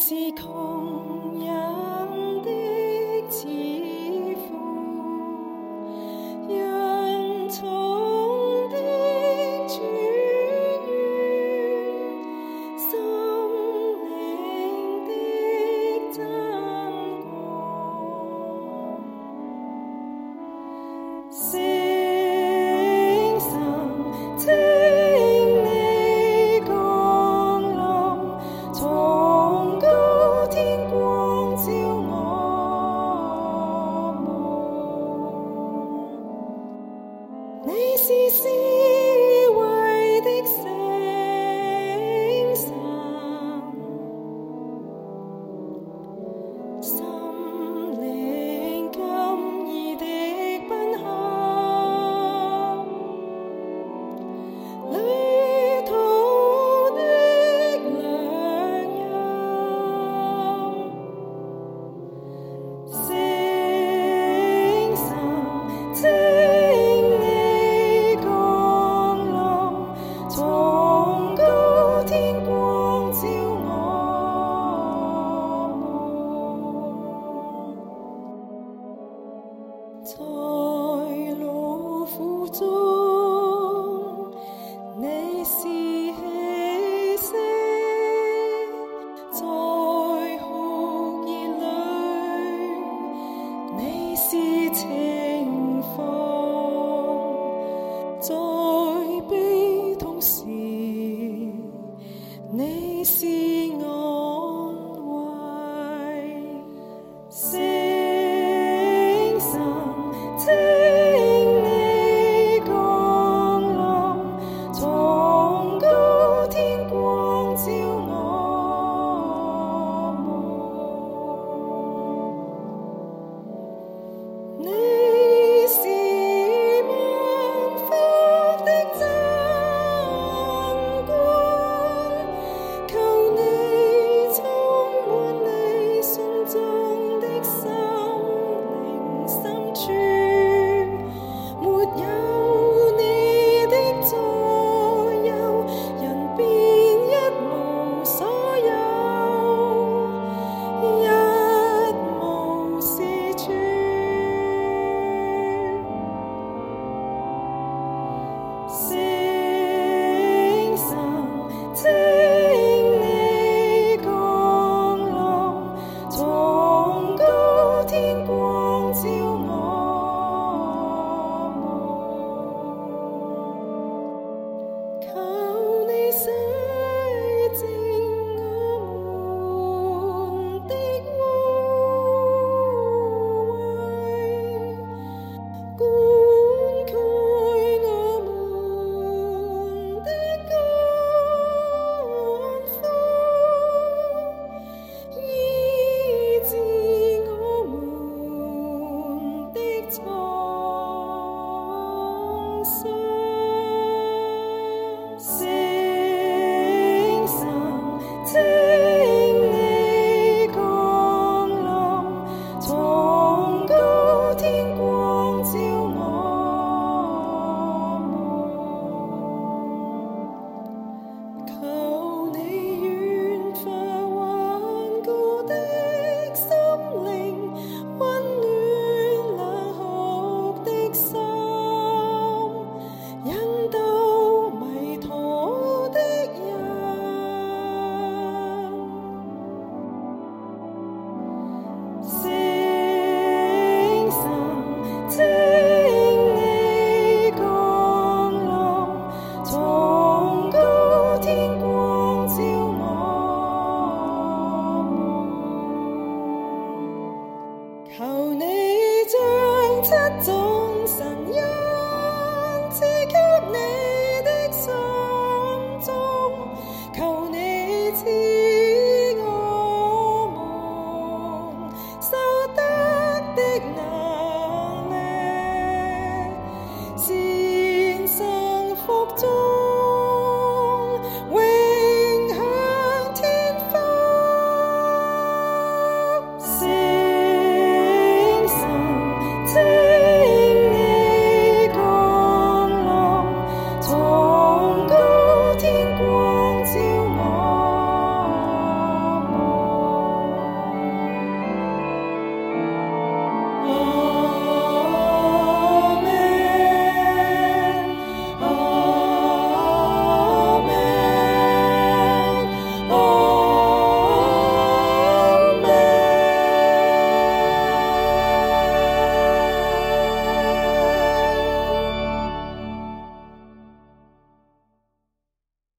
是痛。在劳苦中你是气息在哭泣里你是情况在悲痛时你是 So.